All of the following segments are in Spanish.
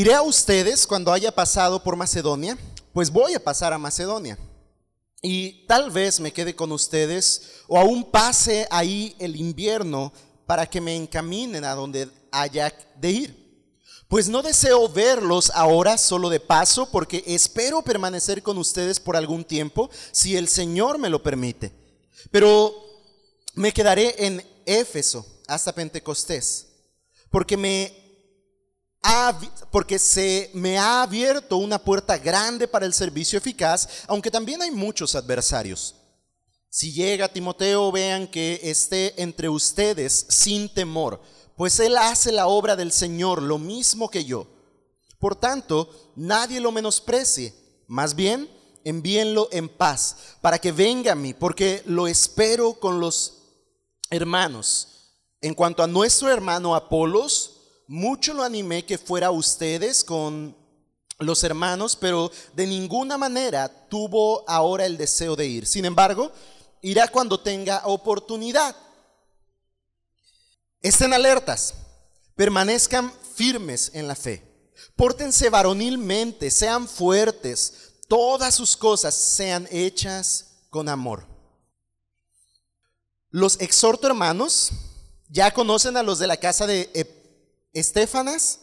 Iré a ustedes cuando haya pasado por Macedonia, pues voy a pasar a Macedonia. Y tal vez me quede con ustedes o aún pase ahí el invierno para que me encaminen a donde haya de ir. Pues no deseo verlos ahora solo de paso, porque espero permanecer con ustedes por algún tiempo, si el Señor me lo permite. Pero me quedaré en Éfeso hasta Pentecostés, porque me porque se me ha abierto una puerta grande para el servicio eficaz, aunque también hay muchos adversarios. Si llega Timoteo, vean que esté entre ustedes sin temor, pues él hace la obra del Señor lo mismo que yo. Por tanto, nadie lo menosprecie, más bien envíenlo en paz, para que venga a mí, porque lo espero con los hermanos. En cuanto a nuestro hermano Apolos, mucho lo animé que fuera a ustedes con los hermanos, pero de ninguna manera tuvo ahora el deseo de ir. Sin embargo, irá cuando tenga oportunidad. Estén alertas, permanezcan firmes en la fe, pórtense varonilmente, sean fuertes, todas sus cosas sean hechas con amor. Los exhorto hermanos, ya conocen a los de la casa de Estefanas,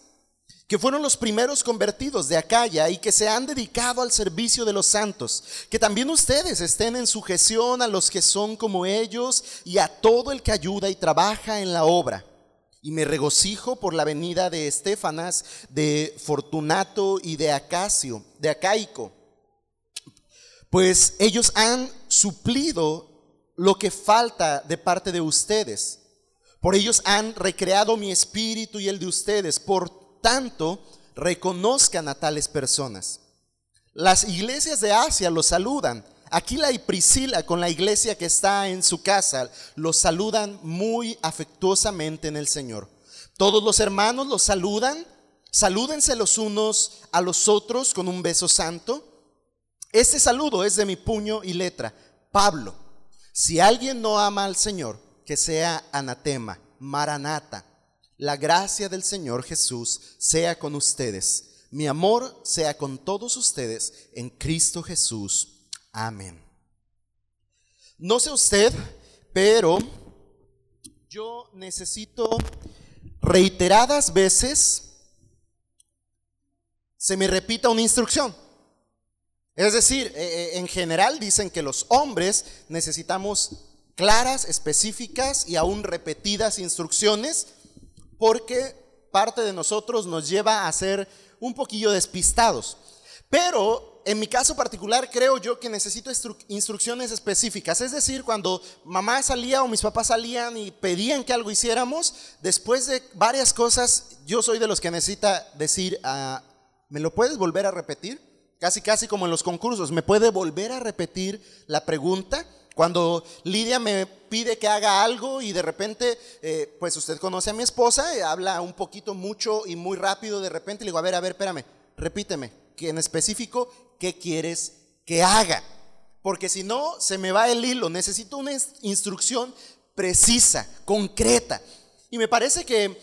que fueron los primeros convertidos de Acaya y que se han dedicado al servicio de los santos, que también ustedes estén en sujeción a los que son como ellos y a todo el que ayuda y trabaja en la obra. Y me regocijo por la venida de Estefanas, de Fortunato y de Acacio, de Acaico, pues ellos han suplido lo que falta de parte de ustedes por ellos han recreado mi espíritu y el de ustedes. Por tanto, reconozcan a tales personas. Las iglesias de Asia los saludan. Aquila y Priscila con la iglesia que está en su casa los saludan muy afectuosamente en el Señor. Todos los hermanos los saludan. Salúdense los unos a los otros con un beso santo. Este saludo es de mi puño y letra. Pablo, si alguien no ama al Señor, que sea anatema, maranata. La gracia del Señor Jesús sea con ustedes. Mi amor sea con todos ustedes en Cristo Jesús. Amén. No sé usted, pero yo necesito reiteradas veces se me repita una instrucción. Es decir, eh, eh, en general dicen que los hombres necesitamos claras, específicas y aún repetidas instrucciones, porque parte de nosotros nos lleva a ser un poquillo despistados. Pero en mi caso particular creo yo que necesito instrucciones específicas. Es decir, cuando mamá salía o mis papás salían y pedían que algo hiciéramos, después de varias cosas, yo soy de los que necesita decir, ah, ¿me lo puedes volver a repetir? Casi, casi como en los concursos, ¿me puede volver a repetir la pregunta? Cuando Lidia me pide que haga algo y de repente, eh, pues usted conoce a mi esposa, eh, habla un poquito mucho y muy rápido de repente, le digo, a ver, a ver, espérame, repíteme, que en específico, ¿qué quieres que haga? Porque si no, se me va el hilo, necesito una instrucción precisa, concreta. Y me parece que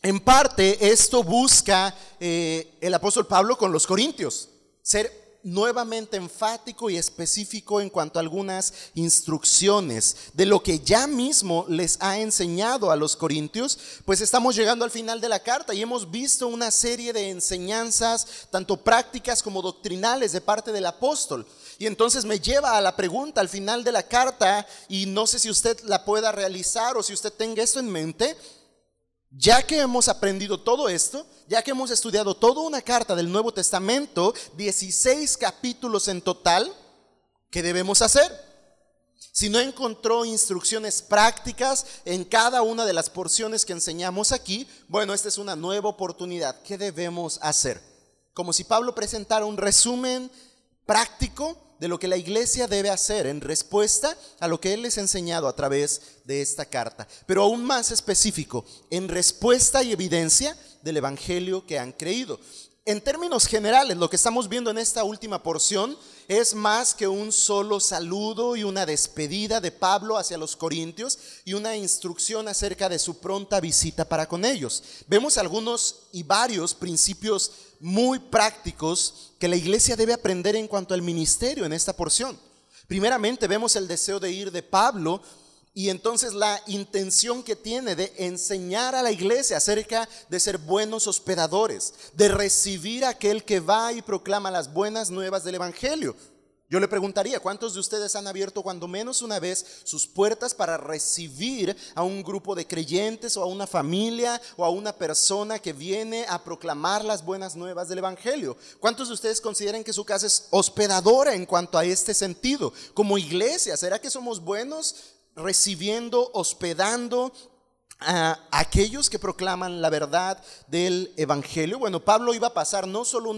en parte esto busca eh, el apóstol Pablo con los corintios, ser nuevamente enfático y específico en cuanto a algunas instrucciones de lo que ya mismo les ha enseñado a los corintios, pues estamos llegando al final de la carta y hemos visto una serie de enseñanzas, tanto prácticas como doctrinales de parte del apóstol. Y entonces me lleva a la pregunta al final de la carta, y no sé si usted la pueda realizar o si usted tenga esto en mente, ya que hemos aprendido todo esto, ya que hemos estudiado toda una carta del Nuevo Testamento, 16 capítulos en total, ¿qué debemos hacer? Si no encontró instrucciones prácticas en cada una de las porciones que enseñamos aquí, bueno, esta es una nueva oportunidad. ¿Qué debemos hacer? Como si Pablo presentara un resumen práctico de lo que la iglesia debe hacer en respuesta a lo que Él les ha enseñado a través de esta carta. Pero aún más específico, en respuesta y evidencia del Evangelio que han creído. en términos generales, lo que estamos viendo en esta última porción es más que un solo saludo y una despedida de Pablo hacia los corintios y una instrucción acerca de su pronta visita para con ellos. Vemos algunos y varios principios muy prácticos que la iglesia debe aprender en cuanto al ministerio en esta porción. Primeramente vemos el deseo de ir de Pablo y entonces la intención que tiene de enseñar a la iglesia acerca de ser buenos hospedadores, de recibir a aquel que va y proclama las buenas nuevas del Evangelio. Yo le preguntaría, ¿cuántos de ustedes han abierto cuando menos una vez sus puertas para recibir a un grupo de creyentes o a una familia o a una persona que viene a proclamar las buenas nuevas del Evangelio? ¿Cuántos de ustedes consideran que su casa es hospedadora en cuanto a este sentido? Como iglesia, ¿será que somos buenos recibiendo, hospedando a aquellos que proclaman la verdad del Evangelio. Bueno, Pablo iba a pasar no solo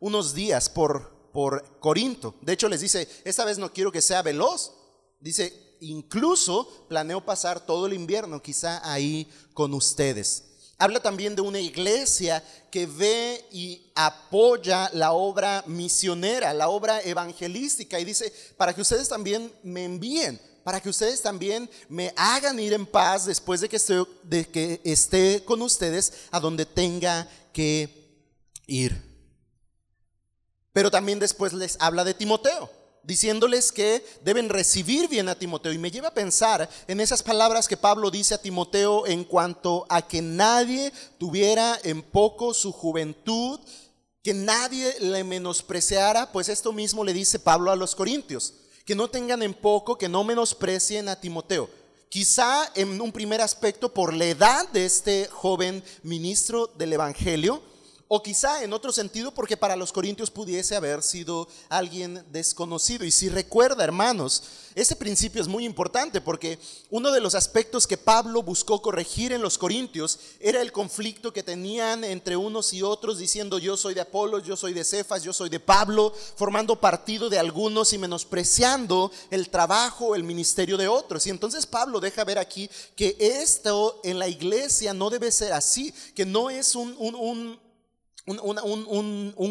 unos días por, por Corinto, de hecho les dice, esta vez no quiero que sea veloz, dice, incluso planeo pasar todo el invierno quizá ahí con ustedes. Habla también de una iglesia que ve y apoya la obra misionera, la obra evangelística y dice, para que ustedes también me envíen para que ustedes también me hagan ir en paz después de que esté, de que esté con ustedes a donde tenga que ir. Pero también después les habla de Timoteo, diciéndoles que deben recibir bien a Timoteo. Y me lleva a pensar en esas palabras que Pablo dice a Timoteo en cuanto a que nadie tuviera en poco su juventud, que nadie le menospreciara, pues esto mismo le dice Pablo a los Corintios que no tengan en poco, que no menosprecien a Timoteo. Quizá en un primer aspecto por la edad de este joven ministro del Evangelio, o quizá en otro sentido porque para los corintios pudiese haber sido alguien desconocido. Y si recuerda, hermanos, ese principio es muy importante porque uno de los aspectos que Pablo buscó corregir en los corintios era el conflicto que tenían entre unos y otros diciendo yo soy de Apolo, yo soy de Cefas, yo soy de Pablo, formando partido de algunos y menospreciando el trabajo, el ministerio de otros. Y entonces Pablo deja ver aquí que esto en la iglesia no debe ser así, que no es un, un un,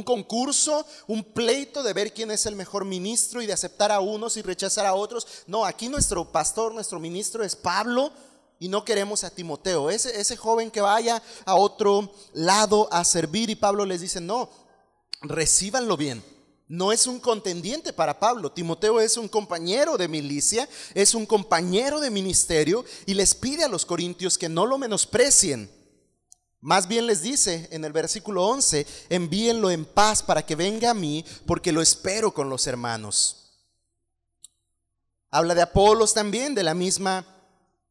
concurso, un pleito de ver quién es el mejor ministro y de aceptar a unos y rechazar a otros. No, aquí nuestro pastor, nuestro ministro es Pablo y no queremos a Timoteo, ese, ese joven que vaya a otro lado a servir y Pablo les dice, no, recíbanlo bien. No es un contendiente para Pablo. Timoteo es un compañero de milicia, es un compañero de ministerio y les pide a los corintios que no lo menosprecien más bien les dice en el versículo 11, envíenlo en paz para que venga a mí, porque lo espero con los hermanos. Habla de Apolos también de la misma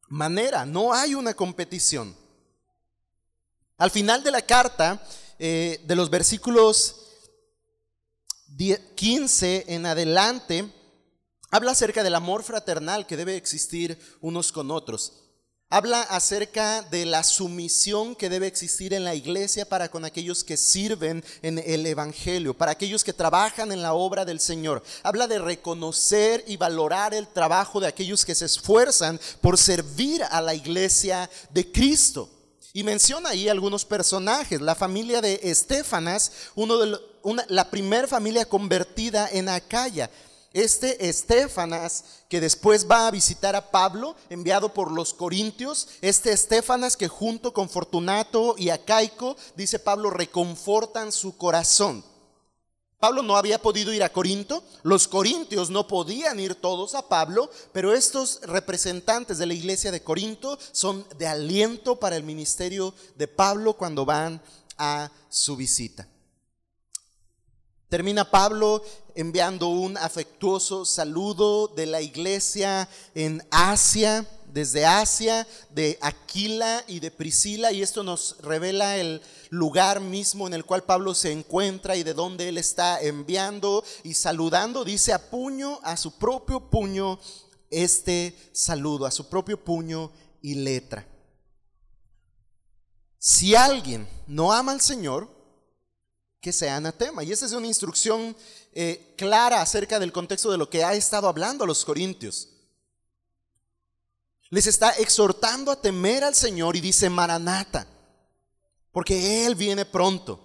manera, no hay una competición. Al final de la carta, eh, de los versículos 15 en adelante, habla acerca del amor fraternal que debe existir unos con otros. Habla acerca de la sumisión que debe existir en la iglesia para con aquellos que sirven en el Evangelio, para aquellos que trabajan en la obra del Señor. Habla de reconocer y valorar el trabajo de aquellos que se esfuerzan por servir a la iglesia de Cristo. Y menciona ahí algunos personajes, la familia de Estefanas, de la primera familia convertida en Acaya. Este Estefanas, que después va a visitar a Pablo, enviado por los corintios, este Estefanas que junto con Fortunato y Acaico, dice Pablo, reconfortan su corazón. Pablo no había podido ir a Corinto, los corintios no podían ir todos a Pablo, pero estos representantes de la iglesia de Corinto son de aliento para el ministerio de Pablo cuando van a su visita. Termina Pablo enviando un afectuoso saludo de la iglesia en Asia, desde Asia, de Aquila y de Priscila, y esto nos revela el lugar mismo en el cual Pablo se encuentra y de donde él está enviando y saludando, dice a puño, a su propio puño, este saludo, a su propio puño y letra. Si alguien no ama al Señor, que sea anatema. Y esa es una instrucción eh, clara acerca del contexto de lo que ha estado hablando a los corintios. Les está exhortando a temer al Señor y dice Maranata, porque Él viene pronto.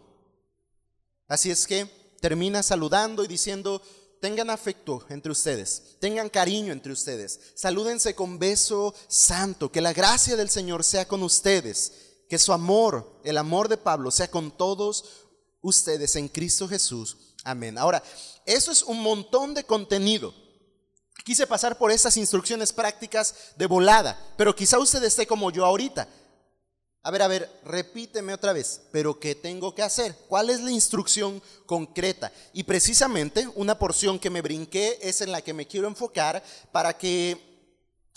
Así es que termina saludando y diciendo, tengan afecto entre ustedes, tengan cariño entre ustedes, salúdense con beso santo, que la gracia del Señor sea con ustedes, que su amor, el amor de Pablo, sea con todos ustedes en Cristo Jesús. Amén. Ahora, eso es un montón de contenido. Quise pasar por esas instrucciones prácticas de volada, pero quizá usted esté como yo ahorita. A ver, a ver, repíteme otra vez, pero ¿qué tengo que hacer? ¿Cuál es la instrucción concreta? Y precisamente una porción que me brinqué es en la que me quiero enfocar para que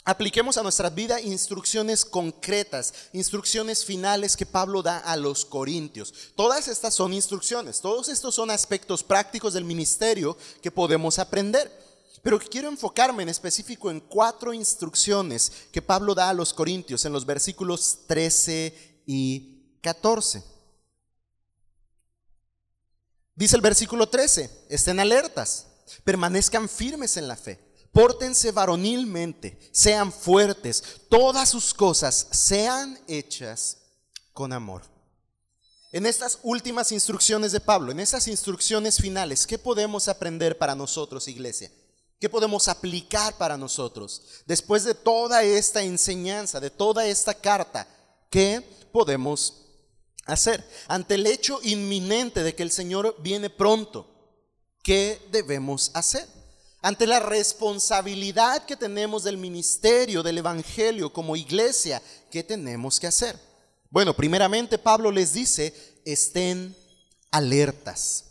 apliquemos a nuestra vida instrucciones concretas, instrucciones finales que Pablo da a los corintios. Todas estas son instrucciones, todos estos son aspectos prácticos del ministerio que podemos aprender. Pero quiero enfocarme en específico en cuatro instrucciones que Pablo da a los corintios en los versículos 13 y 14. Dice el versículo 13, estén alertas, permanezcan firmes en la fe, pórtense varonilmente, sean fuertes, todas sus cosas sean hechas con amor. En estas últimas instrucciones de Pablo, en esas instrucciones finales, ¿qué podemos aprender para nosotros, iglesia? ¿Qué podemos aplicar para nosotros? Después de toda esta enseñanza, de toda esta carta, ¿qué podemos hacer? Ante el hecho inminente de que el Señor viene pronto, ¿qué debemos hacer? Ante la responsabilidad que tenemos del ministerio, del Evangelio como iglesia, ¿qué tenemos que hacer? Bueno, primeramente Pablo les dice, estén alertas.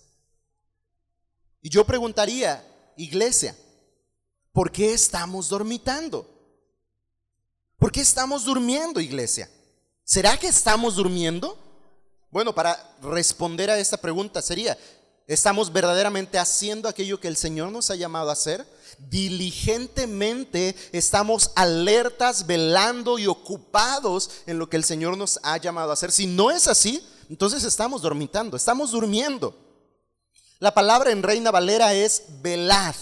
Y yo preguntaría, iglesia, ¿por qué estamos dormitando? ¿Por qué estamos durmiendo, iglesia? ¿Será que estamos durmiendo? Bueno, para responder a esta pregunta sería, ¿estamos verdaderamente haciendo aquello que el Señor nos ha llamado a hacer? Diligentemente estamos alertas, velando y ocupados en lo que el Señor nos ha llamado a hacer. Si no es así, entonces estamos dormitando, estamos durmiendo. La palabra en Reina Valera es velad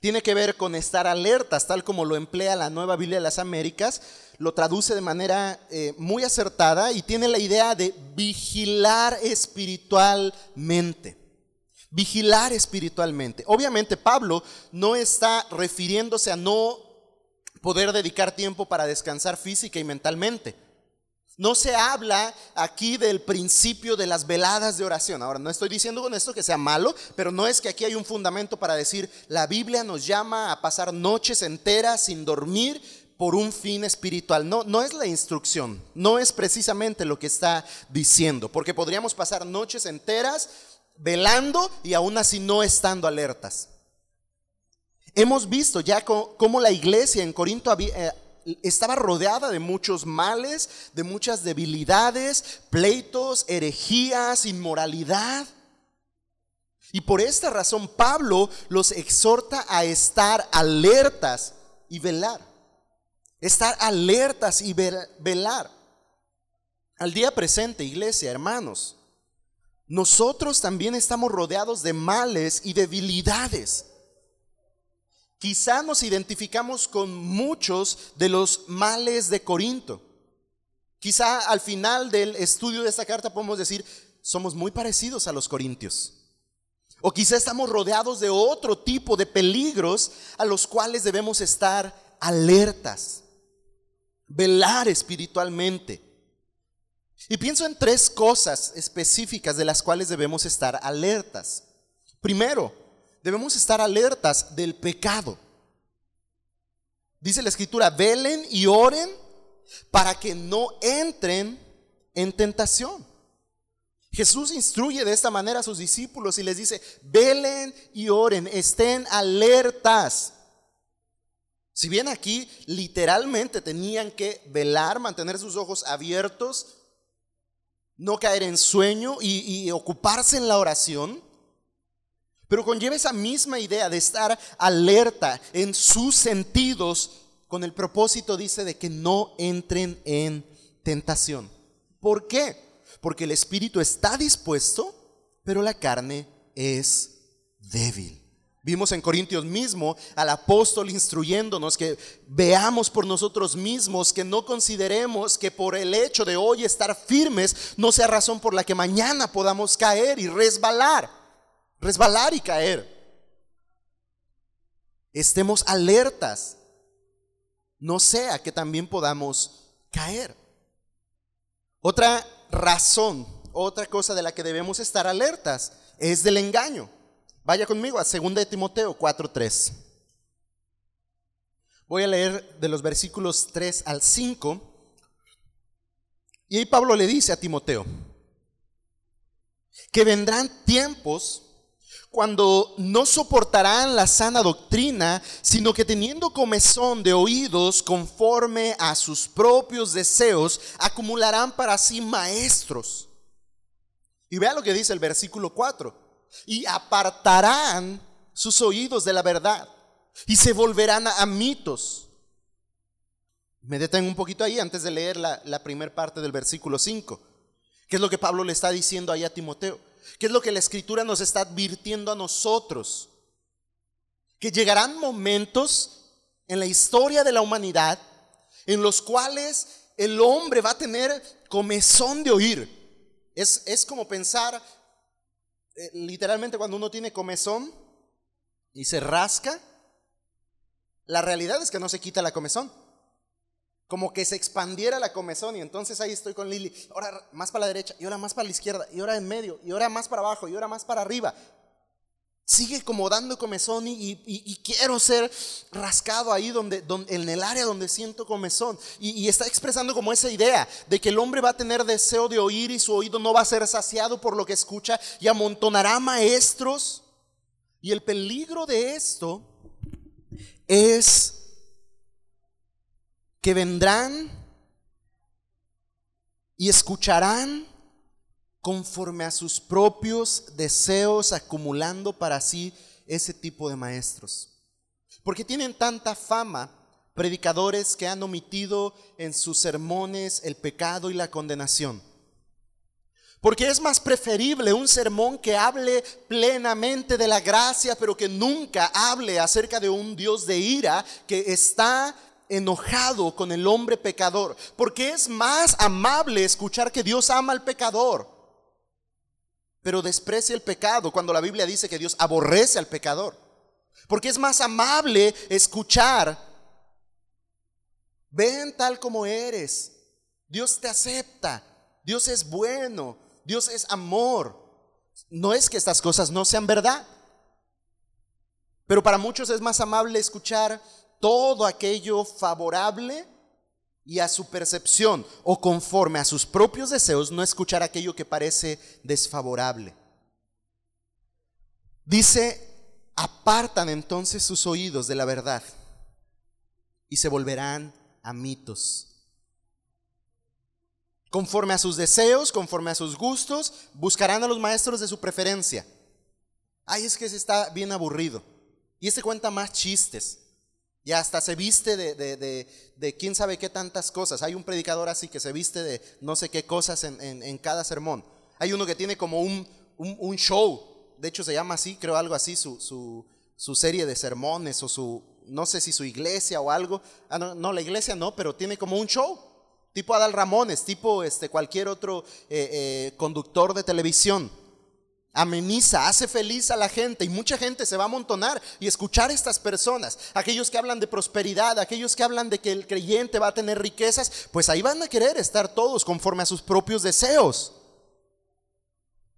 tiene que ver con estar alertas, tal como lo emplea la Nueva Biblia de las Américas, lo traduce de manera eh, muy acertada y tiene la idea de vigilar espiritualmente. Vigilar espiritualmente. Obviamente Pablo no está refiriéndose a no poder dedicar tiempo para descansar física y mentalmente. No se habla aquí del principio de las veladas de oración. Ahora, no estoy diciendo con esto que sea malo, pero no es que aquí hay un fundamento para decir, la Biblia nos llama a pasar noches enteras sin dormir por un fin espiritual. No, no es la instrucción, no es precisamente lo que está diciendo, porque podríamos pasar noches enteras velando y aún así no estando alertas. Hemos visto ya cómo la iglesia en Corinto había, eh, estaba rodeada de muchos males, de muchas debilidades, pleitos, herejías, inmoralidad. Y por esta razón Pablo los exhorta a estar alertas y velar. Estar alertas y velar. Al día presente, iglesia, hermanos, nosotros también estamos rodeados de males y debilidades. Quizá nos identificamos con muchos de los males de Corinto. Quizá al final del estudio de esta carta podemos decir, somos muy parecidos a los corintios. O quizá estamos rodeados de otro tipo de peligros a los cuales debemos estar alertas, velar espiritualmente. Y pienso en tres cosas específicas de las cuales debemos estar alertas. Primero, debemos estar alertas del pecado. Dice la escritura, velen y oren para que no entren en tentación. Jesús instruye de esta manera a sus discípulos y les dice, velen y oren, estén alertas. Si bien aquí literalmente tenían que velar, mantener sus ojos abiertos, no caer en sueño y, ocuparse en la oración, pero conlleva esa misma idea de estar alerta en sus sentidos con el propósito, dice, de que no entren en tentación. ¿Por qué? Porque el espíritu está dispuesto, pero la carne es débil. Vimos en Corintios mismo al apóstol instruyéndonos que veamos por nosotros mismos, que no consideremos que por el hecho de hoy estar firmes no sea razón por la que mañana podamos caer y resbalar, resbalar y caer. Estemos alertas, no sea que también podamos caer. Otra razón, otra cosa de la que debemos estar alertas es del engaño. Vaya conmigo a 2 de Timoteo 4:3. Voy a leer de los versículos 3 al 5. Y ahí Pablo le dice a Timoteo que vendrán tiempos cuando no soportarán la sana doctrina, sino que teniendo comezón de oídos conforme a sus propios deseos, acumularán para sí maestros. Y vea lo que dice el versículo 4 y apartarán sus oídos de la verdad y se volverán a, mitos. Me detengo un poquito ahí antes de leer la, la primera parte del versículo 5. ¿Qué es lo que Pablo le está diciendo ahí a Timoteo? ¿Qué es lo que la escritura nos está advirtiendo a nosotros? Que llegarán momentos en la historia de la humanidad en los cuales el hombre va a tener comezón de oír. Es, es como pensar eh, literalmente cuando uno tiene comezón y se rasca, la realidad es que no se quita la comezón. Como que se expandiera la comezón y entonces ahí estoy con Lili, ahora más para la derecha, y ahora más para la izquierda, y ahora en medio, y ahora más para abajo, y ahora más para arriba sigue como dando comezón y, quiero ser rascado ahí donde, en el área donde siento comezón. Y, está expresando como esa idea de que el hombre va a tener deseo de oír y su oído no va a ser saciado por lo que escucha y amontonará maestros. Y el peligro de esto es que vendrán y escucharán conforme a sus propios deseos, acumulando para sí ese tipo de maestros. Porque tienen tanta fama predicadores que han omitido en sus sermones el pecado y la condenación. Porque es más preferible un sermón que hable plenamente de la gracia, pero que nunca hable acerca de un Dios de ira que está enojado con el hombre pecador. Porque es más amable escuchar que Dios ama al pecador pero desprecia el pecado cuando la Biblia dice que Dios aborrece al pecador. Porque es más amable escuchar, ven tal como eres, Dios te acepta, Dios es bueno, Dios es amor. No es que estas cosas no sean verdad, pero para muchos es más amable escuchar todo aquello favorable y a su percepción o conforme a sus propios deseos, no escuchar aquello que parece desfavorable. Dice, apartan entonces sus oídos de la verdad y se volverán a mitos. Conforme a sus deseos, conforme a sus gustos, buscarán a los maestros de su preferencia. Ay, es que se está bien aburrido. Y este cuenta más chistes. Y hasta se viste de, quién sabe qué tantas cosas. Hay un predicador así que se viste de no sé qué cosas en, cada sermón. Hay uno que tiene como un, show. De hecho se llama así, creo algo así, su, serie de sermones o su, no sé si su iglesia o algo. Ah, no, la iglesia no, pero tiene como un show. Tipo Adal Ramones, tipo este, cualquier otro eh, eh, conductor de televisión ameniza, hace feliz a la gente y mucha gente se va a amontonar y escuchar a estas personas, aquellos que hablan de prosperidad, aquellos que hablan de que el creyente va a tener riquezas, pues ahí van a querer estar todos conforme a sus propios deseos.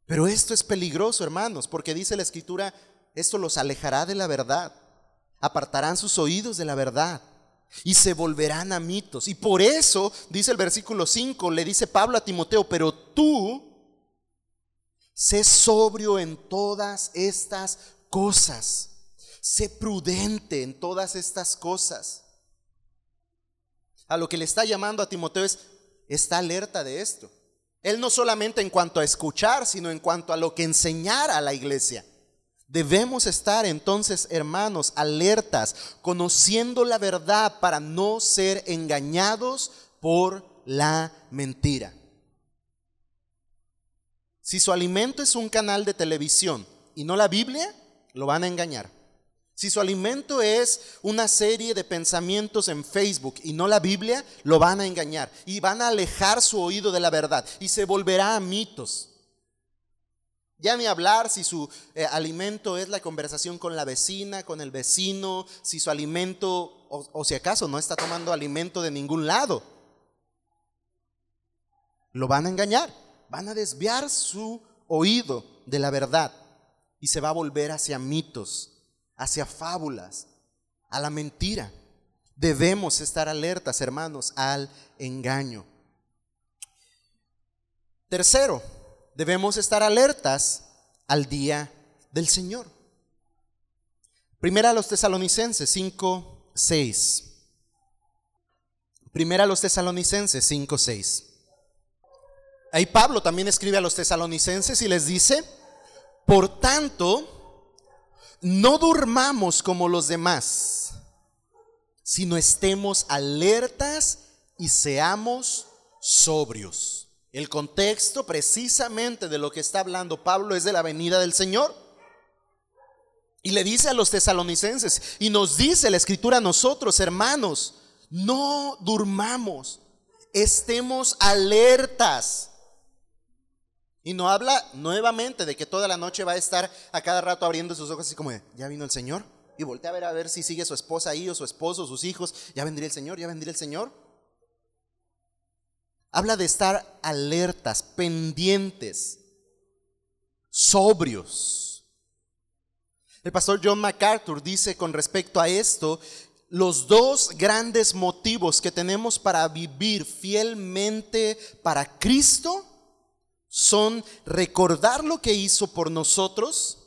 Pero esto es peligroso, hermanos, porque dice la escritura, esto los alejará de la verdad, apartarán sus oídos de la verdad y se volverán a mitos. Y por eso, dice el versículo 5, le dice Pablo a Timoteo, pero tú Sé sobrio en todas estas cosas. Sé prudente en todas estas cosas. A lo que le está llamando a Timoteo es, está alerta de esto. Él no solamente en cuanto a escuchar, sino en cuanto a lo que enseñar a la iglesia. Debemos estar entonces, hermanos, alertas, conociendo la verdad para no ser engañados por la mentira. Si su alimento es un canal de televisión y no la Biblia, lo van a engañar. Si su alimento es una serie de pensamientos en Facebook y no la Biblia, lo van a engañar y van a alejar su oído de la verdad y se volverá a mitos. Ya ni hablar si su eh, alimento es la conversación con la vecina, con el vecino, si su alimento, o si acaso no está tomando alimento de ningún lado. Lo van a engañar, van a desviar su oído de la verdad y se va a volver hacia mitos hacia fábulas, a la mentira. Debemos estar alertas, hermanos, al engaño. Tercero, debemos estar alertas al día del Señor. Primera a los tesalonicenses 5, 6. Primera a los tesalonicenses 5, 6. Ahí Pablo también escribe a los tesalonicenses y les dice, por tanto, no durmamos como los demás, sino estemos alertas y seamos sobrios. El contexto precisamente de lo que está hablando Pablo es de la venida del Señor. Y le dice a los tesalonicenses, y nos dice la escritura a nosotros, hermanos, no durmamos, estemos alertas. Y no habla nuevamente de que toda la noche va a estar a cada rato abriendo sus ojos así como ya vino el Señor. Y voltea a ver a ver si sigue su esposa ahí o su esposo, sus hijos. Ya vendría el Señor, ya vendría el Señor. Habla de estar alertas, pendientes, sobrios. El pastor John MacArthur dice con respecto a esto, los dos grandes motivos que tenemos para vivir fielmente para Cristo son recordar lo que hizo por nosotros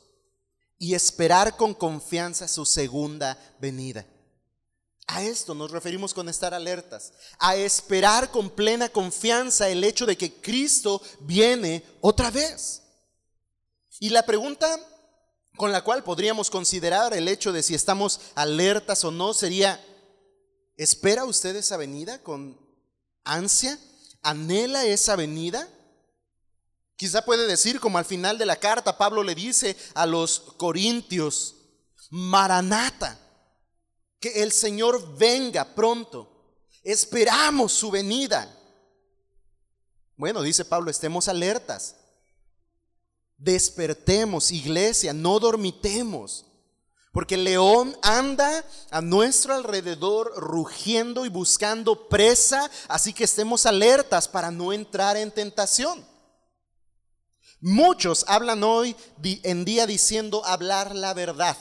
y esperar con confianza su segunda venida. A esto nos referimos con estar alertas, a esperar con plena confianza el hecho de que Cristo viene otra vez. Y la pregunta con la cual podríamos considerar el hecho de si estamos alertas o no sería, ¿espera usted esa venida con ansia? ¿Anhela esa venida? Quizá puede decir, como al final de la carta, Pablo le dice a los corintios, Maranata, que el Señor venga pronto. Esperamos su venida. Bueno, dice Pablo, estemos alertas. Despertemos, iglesia, no dormitemos. Porque el león anda a nuestro alrededor rugiendo y buscando presa, así que estemos alertas para no entrar en tentación. Muchos hablan hoy en día diciendo hablar la verdad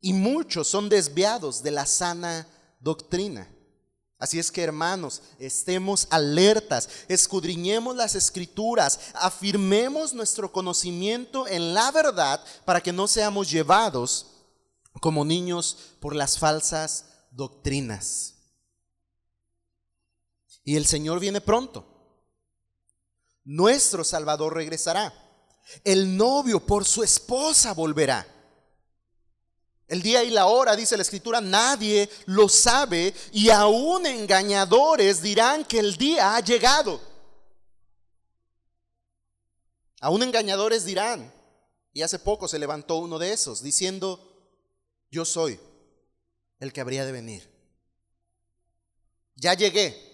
y muchos son desviados de la sana doctrina. Así es que hermanos, estemos alertas, escudriñemos las escrituras, afirmemos nuestro conocimiento en la verdad para que no seamos llevados como niños por las falsas doctrinas. Y el Señor viene pronto nuestro Salvador regresará. El novio por su esposa volverá. El día y la hora, dice la escritura, nadie lo sabe y aún engañadores dirán que el día ha llegado. Aún engañadores dirán, y hace poco se levantó uno de esos diciendo, yo soy el que habría de venir. Ya llegué,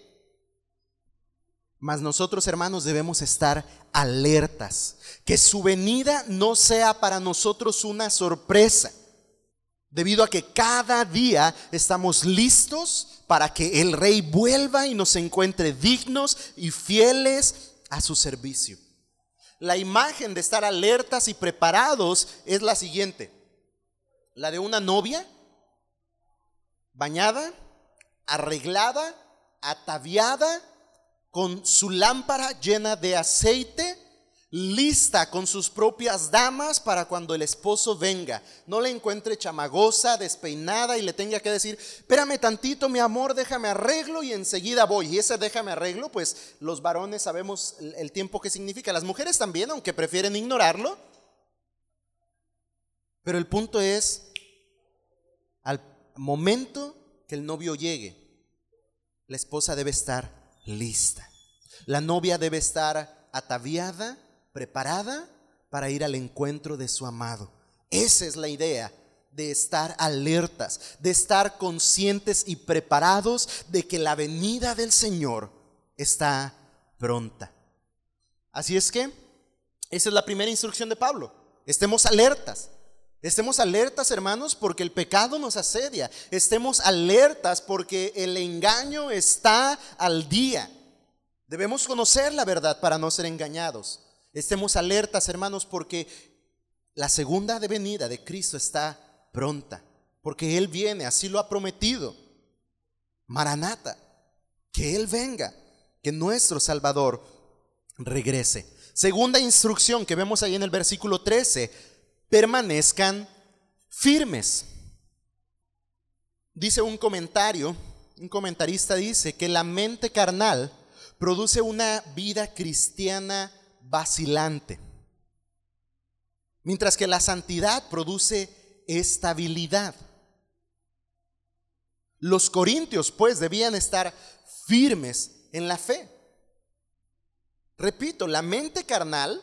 mas nosotros, hermanos, debemos estar alertas. Que su venida no sea para nosotros una sorpresa. Debido a que cada día estamos listos para que el rey vuelva y nos encuentre dignos y fieles a su servicio. La imagen de estar alertas y preparados es la siguiente. La de una novia bañada, arreglada, ataviada, con su lámpara llena de aceite, lista con sus propias damas para cuando el esposo venga. No le encuentre chamagosa, despeinada y le tenga que decir, espérame tantito, mi amor, déjame arreglo y enseguida voy. Y ese déjame arreglo, pues los varones sabemos el tiempo que significa. Las mujeres también, aunque prefieren ignorarlo. Pero el punto es, al momento que el novio llegue, la esposa debe estar lista. La novia debe estar ataviada, preparada para ir al encuentro de su amado. Esa es la idea de estar alertas, de estar conscientes y preparados de que la venida del Señor está pronta. Así es que esa es la primera instrucción de Pablo. Estemos alertas. Estemos alertas, hermanos, porque el pecado nos asedia. Estemos alertas porque el engaño está al día. Debemos conocer la verdad para no ser engañados. Estemos alertas, hermanos, porque la segunda venida de Cristo está pronta, porque Él viene, así lo ha prometido. Maranata, que Él venga, que nuestro Salvador regrese. Segunda instrucción que vemos ahí en el versículo 13, permanezcan firmes. Dice un comentario, un comentarista dice que la mente carnal produce una vida cristiana vacilante, mientras que la santidad produce estabilidad. Los corintios pues debían estar firmes en la fe. Repito, la mente carnal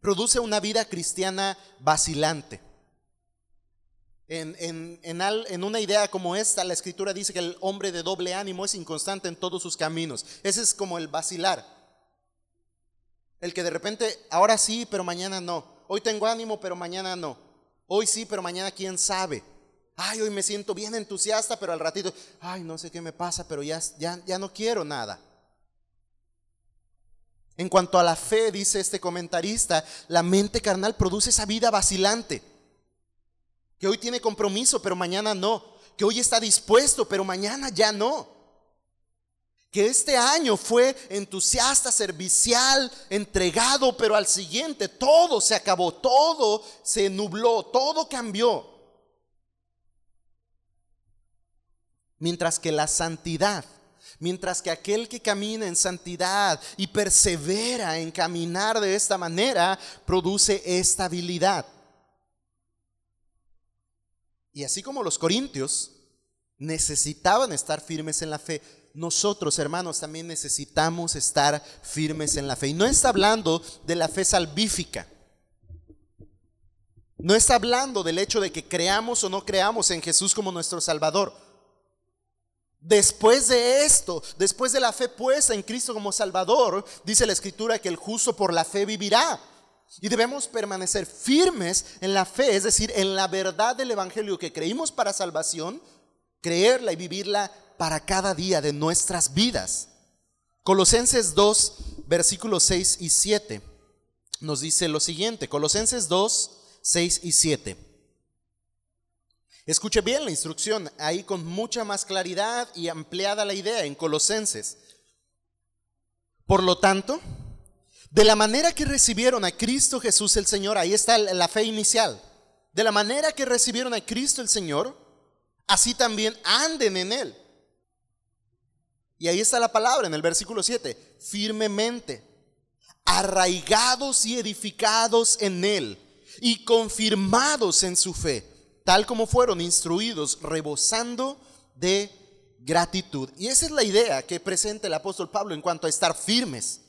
produce una vida cristiana vacilante. En, en, una idea como esta, la escritura dice que el hombre de doble ánimo es inconstante en todos sus caminos. Ese es como el vacilar. El que de repente, ahora sí, pero mañana no. Hoy tengo ánimo, pero mañana no. Hoy sí, pero mañana quién sabe. Ay, hoy me siento bien entusiasta, pero al ratito, ay, no sé qué me pasa, pero ya, ya, ya no quiero nada. En cuanto a la fe, dice este comentarista, la mente carnal produce esa vida vacilante. Que hoy tiene compromiso, pero mañana no. Que hoy está dispuesto, pero mañana ya no. Que este año fue entusiasta, servicial, entregado, pero al siguiente todo se acabó, todo se nubló, todo cambió. Mientras que la santidad Mientras que aquel que camina en santidad y persevera en caminar de esta manera, produce estabilidad. Y así como los corintios necesitaban estar firmes en la fe, nosotros, hermanos, también necesitamos estar firmes en la fe. Y no está hablando de la fe salvífica. No está hablando del hecho de que creamos o no creamos en Jesús como nuestro Salvador. Después de esto, después de la fe puesta en Cristo como Salvador, dice la Escritura que el justo por la fe vivirá. Y debemos permanecer firmes en la fe, es decir, en la verdad del Evangelio que creímos para salvación, creerla y vivirla para cada día de nuestras vidas. Colosenses 2, versículos 6 y 7 nos dice lo siguiente, Colosenses 2, 6 y 7. Escuche bien la instrucción, ahí con mucha más claridad y ampliada la idea en Colosenses. Por lo tanto, de la manera que recibieron a Cristo Jesús el Señor, ahí está la fe inicial, de la manera que recibieron a Cristo el Señor, así también anden en Él. Y ahí está la palabra en el versículo 7, firmemente, arraigados y edificados en Él y confirmados en su fe tal como fueron instruidos, rebosando de gratitud. Y esa es la idea que presenta el apóstol Pablo en cuanto a estar firmes.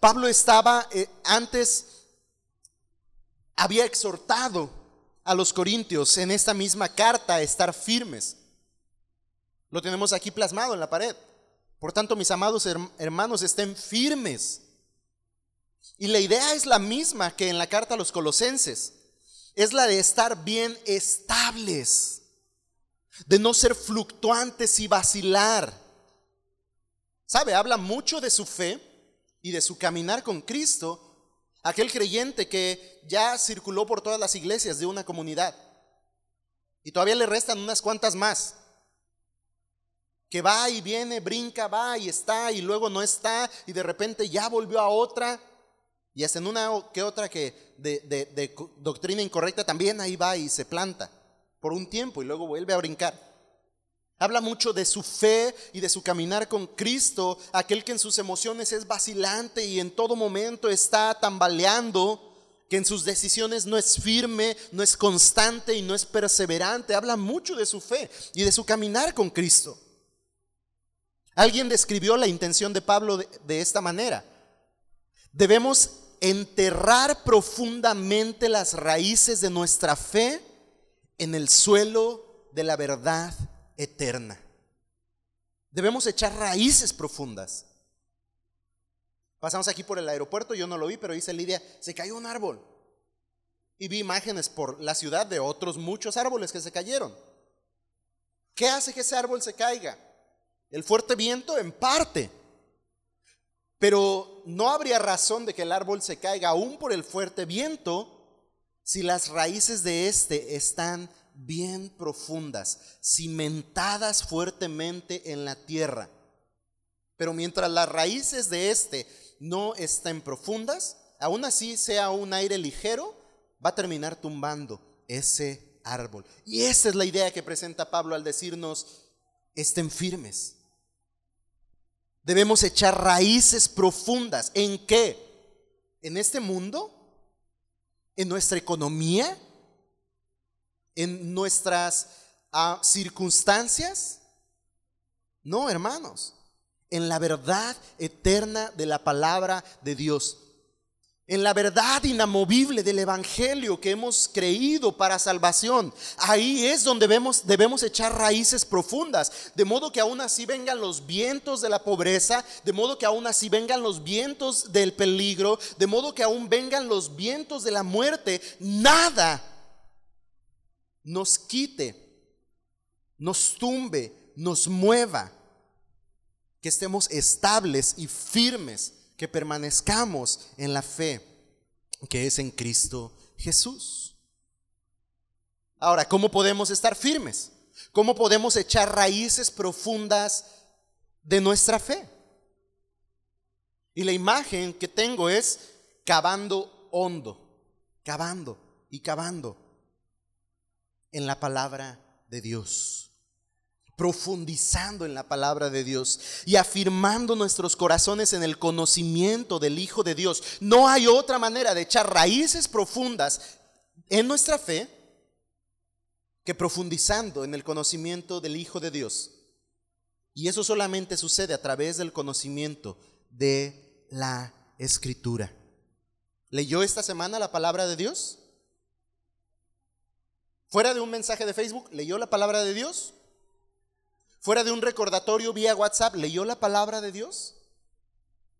Pablo estaba eh, antes, había exhortado a los corintios en esta misma carta a estar firmes. Lo tenemos aquí plasmado en la pared. Por tanto, mis amados hermanos, estén firmes. Y la idea es la misma que en la carta a los colosenses es la de estar bien estables, de no ser fluctuantes y vacilar. ¿Sabe? Habla mucho de su fe y de su caminar con Cristo, aquel creyente que ya circuló por todas las iglesias de una comunidad. Y todavía le restan unas cuantas más. Que va y viene, brinca, va y está y luego no está y de repente ya volvió a otra y hasta en una que otra que de, doctrina incorrecta también ahí va y se planta por un tiempo y luego vuelve a brincar. Habla mucho de su fe y de su caminar con Cristo, aquel que en sus emociones es vacilante y en todo momento está tambaleando, que en sus decisiones no es firme, no es constante y no es perseverante. Habla mucho de su fe y de su caminar con Cristo. Alguien describió la intención de Pablo de, esta manera. Debemos enterrar profundamente las raíces de nuestra fe en el suelo de la verdad eterna. Debemos echar raíces profundas. Pasamos aquí por el aeropuerto, yo no lo vi, pero dice Lidia, se cayó un árbol. Y vi imágenes por la ciudad de otros muchos árboles que se cayeron. ¿Qué hace que ese árbol se caiga? El fuerte viento en parte. Pero no habría razón de que el árbol se caiga aún por el fuerte viento si las raíces de este están bien profundas, cimentadas fuertemente en la tierra. Pero mientras las raíces de este no estén profundas, aún así sea un aire ligero, va a terminar tumbando ese árbol. Y esa es la idea que presenta Pablo al decirnos, estén firmes. Debemos echar raíces profundas. ¿En qué? ¿En este mundo? ¿En nuestra economía? ¿En nuestras ah, circunstancias? No, hermanos. En la verdad eterna de la palabra de Dios en la verdad inamovible del Evangelio que hemos creído para salvación. Ahí es donde debemos, echar raíces profundas, de modo que aún así vengan los vientos de la pobreza, de modo que aún así vengan los vientos del peligro, de modo que aún vengan los vientos de la muerte, nada nos quite, nos tumbe, nos mueva, que estemos estables y firmes que permanezcamos en la fe que es en Cristo Jesús. Ahora, ¿cómo podemos estar firmes? ¿Cómo podemos echar raíces profundas de nuestra fe? Y la imagen que tengo es cavando hondo, cavando y cavando en la palabra de Dios profundizando en la palabra de Dios y afirmando nuestros corazones en el conocimiento del Hijo de Dios. No hay otra manera de echar raíces profundas en nuestra fe que profundizando en el conocimiento del Hijo de Dios. Y eso solamente sucede a través del conocimiento de la Escritura. ¿Leyó esta semana la palabra de Dios? Fuera de un mensaje de Facebook, ¿leyó la palabra de Dios? Fuera de un recordatorio vía WhatsApp, leyó la palabra de Dios.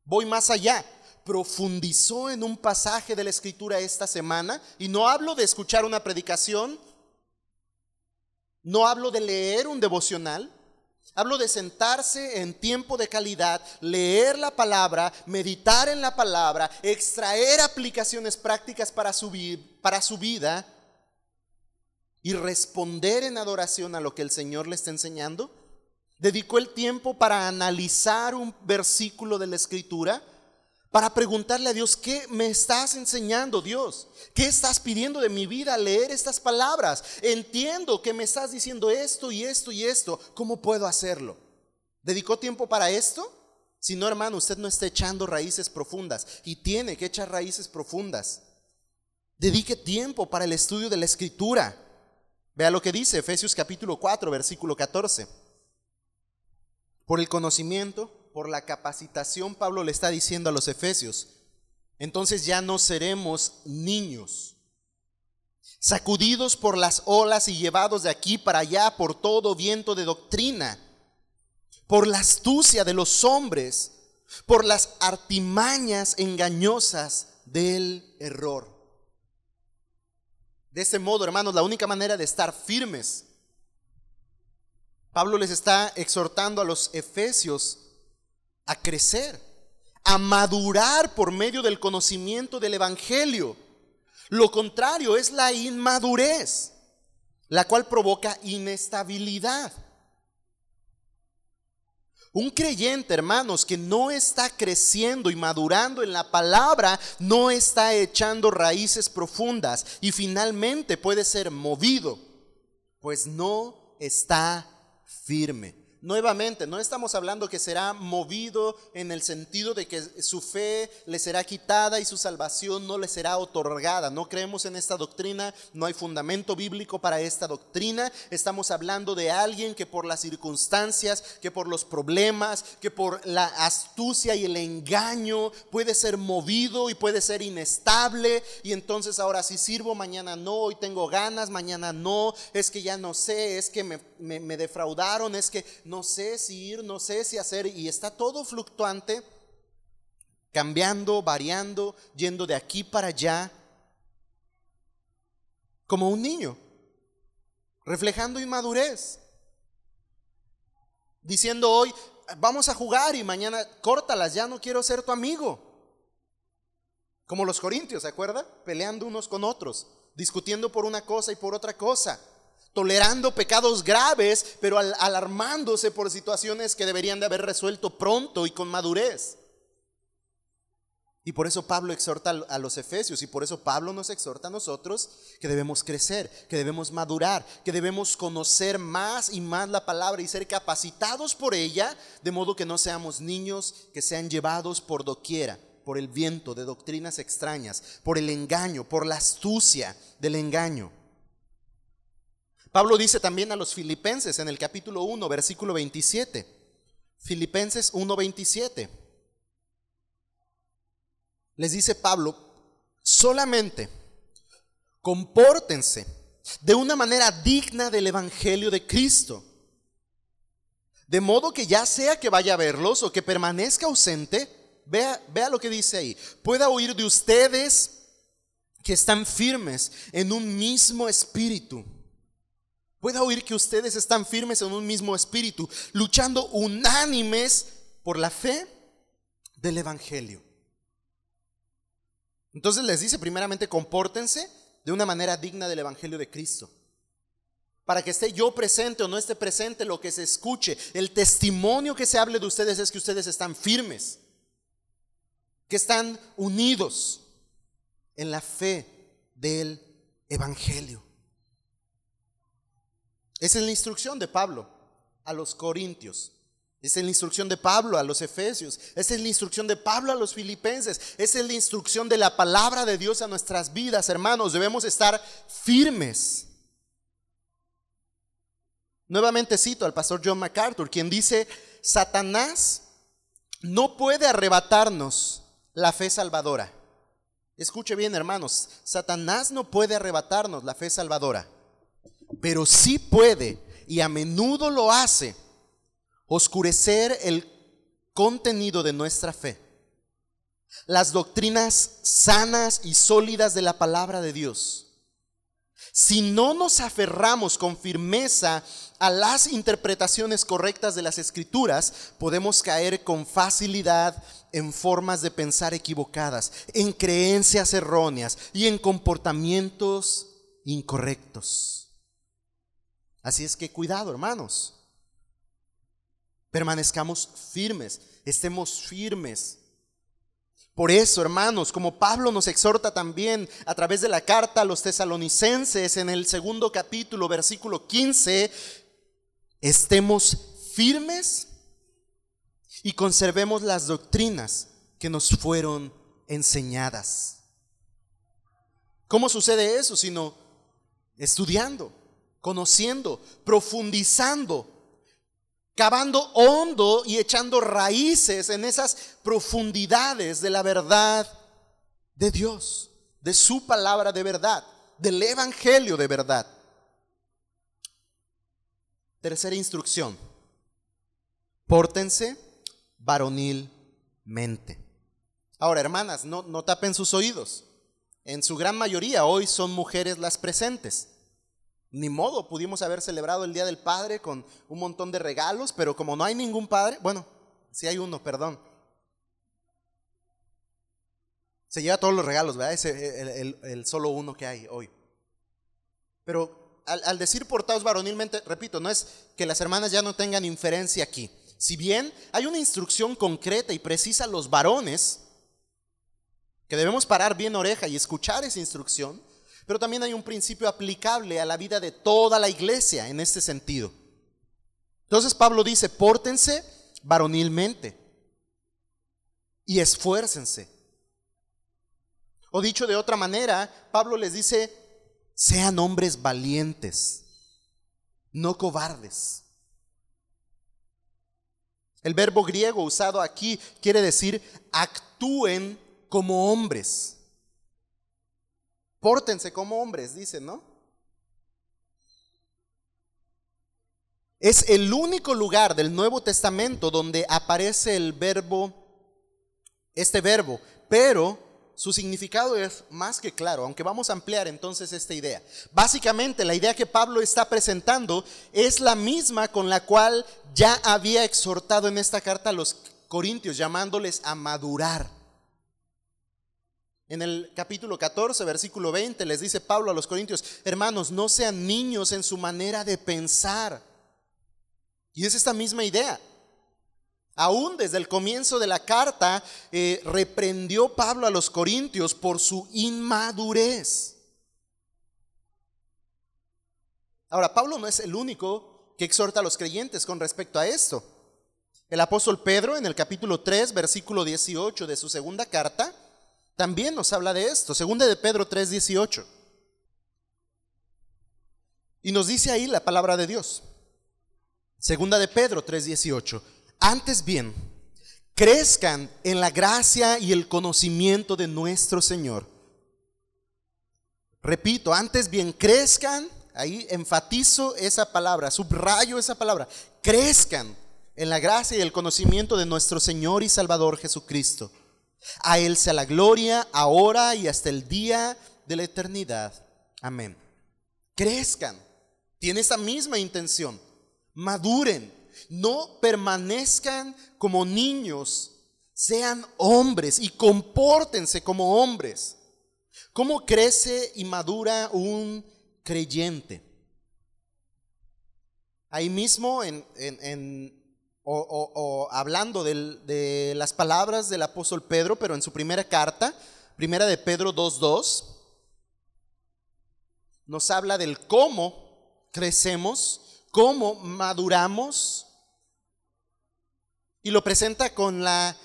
Voy más allá. Profundizó en un pasaje de la escritura esta semana y no hablo de escuchar una predicación, no hablo de leer un devocional, Hablo de sentarse en tiempo de calidad, leer la palabra, meditar en la palabra, extraer aplicaciones prácticas para su, vida y responder en adoración a lo que el Señor le está enseñando. Dedicó el tiempo para analizar un versículo de la escritura, para preguntarle a Dios, ¿qué me estás enseñando, Dios? ¿Qué estás pidiendo de mi vida leer estas palabras? Entiendo que me estás diciendo esto y esto y esto. ¿Cómo puedo hacerlo? ¿Dedicó tiempo para esto? Si no, hermano, usted no está echando raíces profundas y tiene que echar raíces profundas. Dedique tiempo para el estudio de la escritura. Vea lo que dice Efesios capítulo 4, versículo 14. Por el conocimiento, por la capacitación, Pablo le está diciendo a los efesios, entonces ya no seremos niños, sacudidos por las olas y llevados de aquí para allá por todo viento de doctrina, por la astucia de los hombres, por las artimañas engañosas del error. De ese modo, hermanos, la única manera de estar firmes Pablo les está exhortando a los efesios a crecer, a madurar por medio del conocimiento del Evangelio. Lo contrario es la inmadurez, la cual provoca inestabilidad. Un creyente, hermanos, que no está creciendo y madurando en la palabra, no está echando raíces profundas y finalmente puede ser movido, pues no está firme, Nuevamente, no estamos hablando que será movido en el sentido de que su fe le será quitada y su salvación no le será otorgada. No creemos en esta doctrina, no hay fundamento bíblico para esta doctrina. Estamos hablando de alguien que por las circunstancias, que por los problemas, que por la astucia y el engaño puede ser movido y puede ser inestable. Y entonces ahora si sirvo, mañana no, hoy tengo ganas, mañana no, es que ya no sé, es que me, me defraudaron, es que no no sé si ir, no sé si hacer, y está todo fluctuante, cambiando, variando, yendo de aquí para allá, como un niño, reflejando inmadurez, diciendo hoy, vamos a jugar y mañana córtalas, ya no quiero ser tu amigo. Como los corintios, ¿se acuerda? Peleando unos con otros, discutiendo por una cosa y por otra cosa tolerando pecados graves, pero alarmándose por situaciones que deberían de haber resuelto pronto y con madurez. Y por eso Pablo exhorta a los efesios y por eso Pablo nos exhorta a nosotros que debemos crecer, que debemos madurar, que debemos conocer más y más la palabra y ser capacitados por ella, de modo que no seamos niños que sean llevados por doquiera, por el viento de doctrinas extrañas, por el engaño, por la astucia del engaño. Pablo dice también a los filipenses en el capítulo 1, versículo 27. Filipenses 1, 27. Les dice Pablo, solamente compórtense de una manera digna del Evangelio de Cristo. De modo que ya sea que vaya a verlos o que permanezca ausente, vea, vea lo que dice ahí, pueda oír de ustedes que están firmes en un mismo espíritu pueda oír que ustedes están firmes en un mismo espíritu, luchando unánimes por la fe del Evangelio. Entonces les dice primeramente, compórtense de una manera digna del Evangelio de Cristo. Para que esté yo presente o no esté presente, lo que se escuche, el testimonio que se hable de ustedes es que ustedes están firmes, que están unidos en la fe del Evangelio. Esa es la instrucción de Pablo a los corintios. Esa es la instrucción de Pablo a los efesios. Esa es la instrucción de Pablo a los filipenses. Esa es la instrucción de la palabra de Dios a nuestras vidas, hermanos. Debemos estar firmes. Nuevamente cito al pastor John MacArthur, quien dice, Satanás no puede arrebatarnos la fe salvadora. Escuche bien, hermanos, Satanás no puede arrebatarnos la fe salvadora pero sí puede, y a menudo lo hace, oscurecer el contenido de nuestra fe. Las doctrinas sanas y sólidas de la palabra de Dios. Si no nos aferramos con firmeza a las interpretaciones correctas de las escrituras, podemos caer con facilidad en formas de pensar equivocadas, en creencias erróneas y en comportamientos incorrectos. Así es que cuidado, hermanos. Permanezcamos firmes, estemos firmes. Por eso, hermanos, como Pablo nos exhorta también a través de la carta a los tesalonicenses en el segundo capítulo, versículo 15, estemos firmes y conservemos las doctrinas que nos fueron enseñadas. ¿Cómo sucede eso? Sino estudiando conociendo, profundizando, cavando hondo y echando raíces en esas profundidades de la verdad de Dios, de su palabra de verdad, del Evangelio de verdad. Tercera instrucción, pórtense varonilmente. Ahora, hermanas, no, no tapen sus oídos. En su gran mayoría hoy son mujeres las presentes. Ni modo, pudimos haber celebrado el Día del Padre con un montón de regalos, pero como no hay ningún padre, bueno, si hay uno, perdón. Se lleva todos los regalos, ¿verdad? Ese, el, solo uno que hay hoy. Pero al, al decir portados varonilmente, repito, no es que las hermanas ya no tengan inferencia aquí. Si bien hay una instrucción concreta y precisa a los varones, que debemos parar bien oreja y escuchar esa instrucción, pero también hay un principio aplicable a la vida de toda la iglesia en este sentido. Entonces Pablo dice, pórtense varonilmente y esfuércense. O dicho de otra manera, Pablo les dice, sean hombres valientes, no cobardes. El verbo griego usado aquí quiere decir actúen como hombres. Pórtense como hombres, dice, ¿no? Es el único lugar del Nuevo Testamento donde aparece el verbo, este verbo, pero su significado es más que claro, aunque vamos a ampliar entonces esta idea. Básicamente la idea que Pablo está presentando es la misma con la cual ya había exhortado en esta carta a los corintios, llamándoles a madurar. En el capítulo 14, versículo 20, les dice Pablo a los corintios, hermanos, no sean niños en su manera de pensar. Y es esta misma idea. Aún desde el comienzo de la carta eh, reprendió Pablo a los corintios por su inmadurez. Ahora, Pablo no es el único que exhorta a los creyentes con respecto a esto. El apóstol Pedro en el capítulo 3, versículo 18 de su segunda carta, también nos habla de esto. Segunda de Pedro 3, 18. Y nos dice ahí la palabra de Dios. Segunda de Pedro 3, 18. Antes bien, crezcan en la gracia y el conocimiento de nuestro Señor. Repito, antes bien, crezcan, ahí enfatizo esa palabra, subrayo esa palabra, crezcan en la gracia y el conocimiento de nuestro Señor y Salvador Jesucristo. A Él sea la gloria, ahora y hasta el día de la eternidad. Amén. Crezcan. Tiene esa misma intención. Maduren no permanezcan como niños, sean hombres y compórtense como hombres. ¿Cómo crece y madura un creyente? Ahí mismo, en, o, hablando de las palabras del apóstol Pedro, pero en su primera carta, primera de Pedro 2.2, nos habla del cómo crecemos, cómo maduramos y lo presenta con la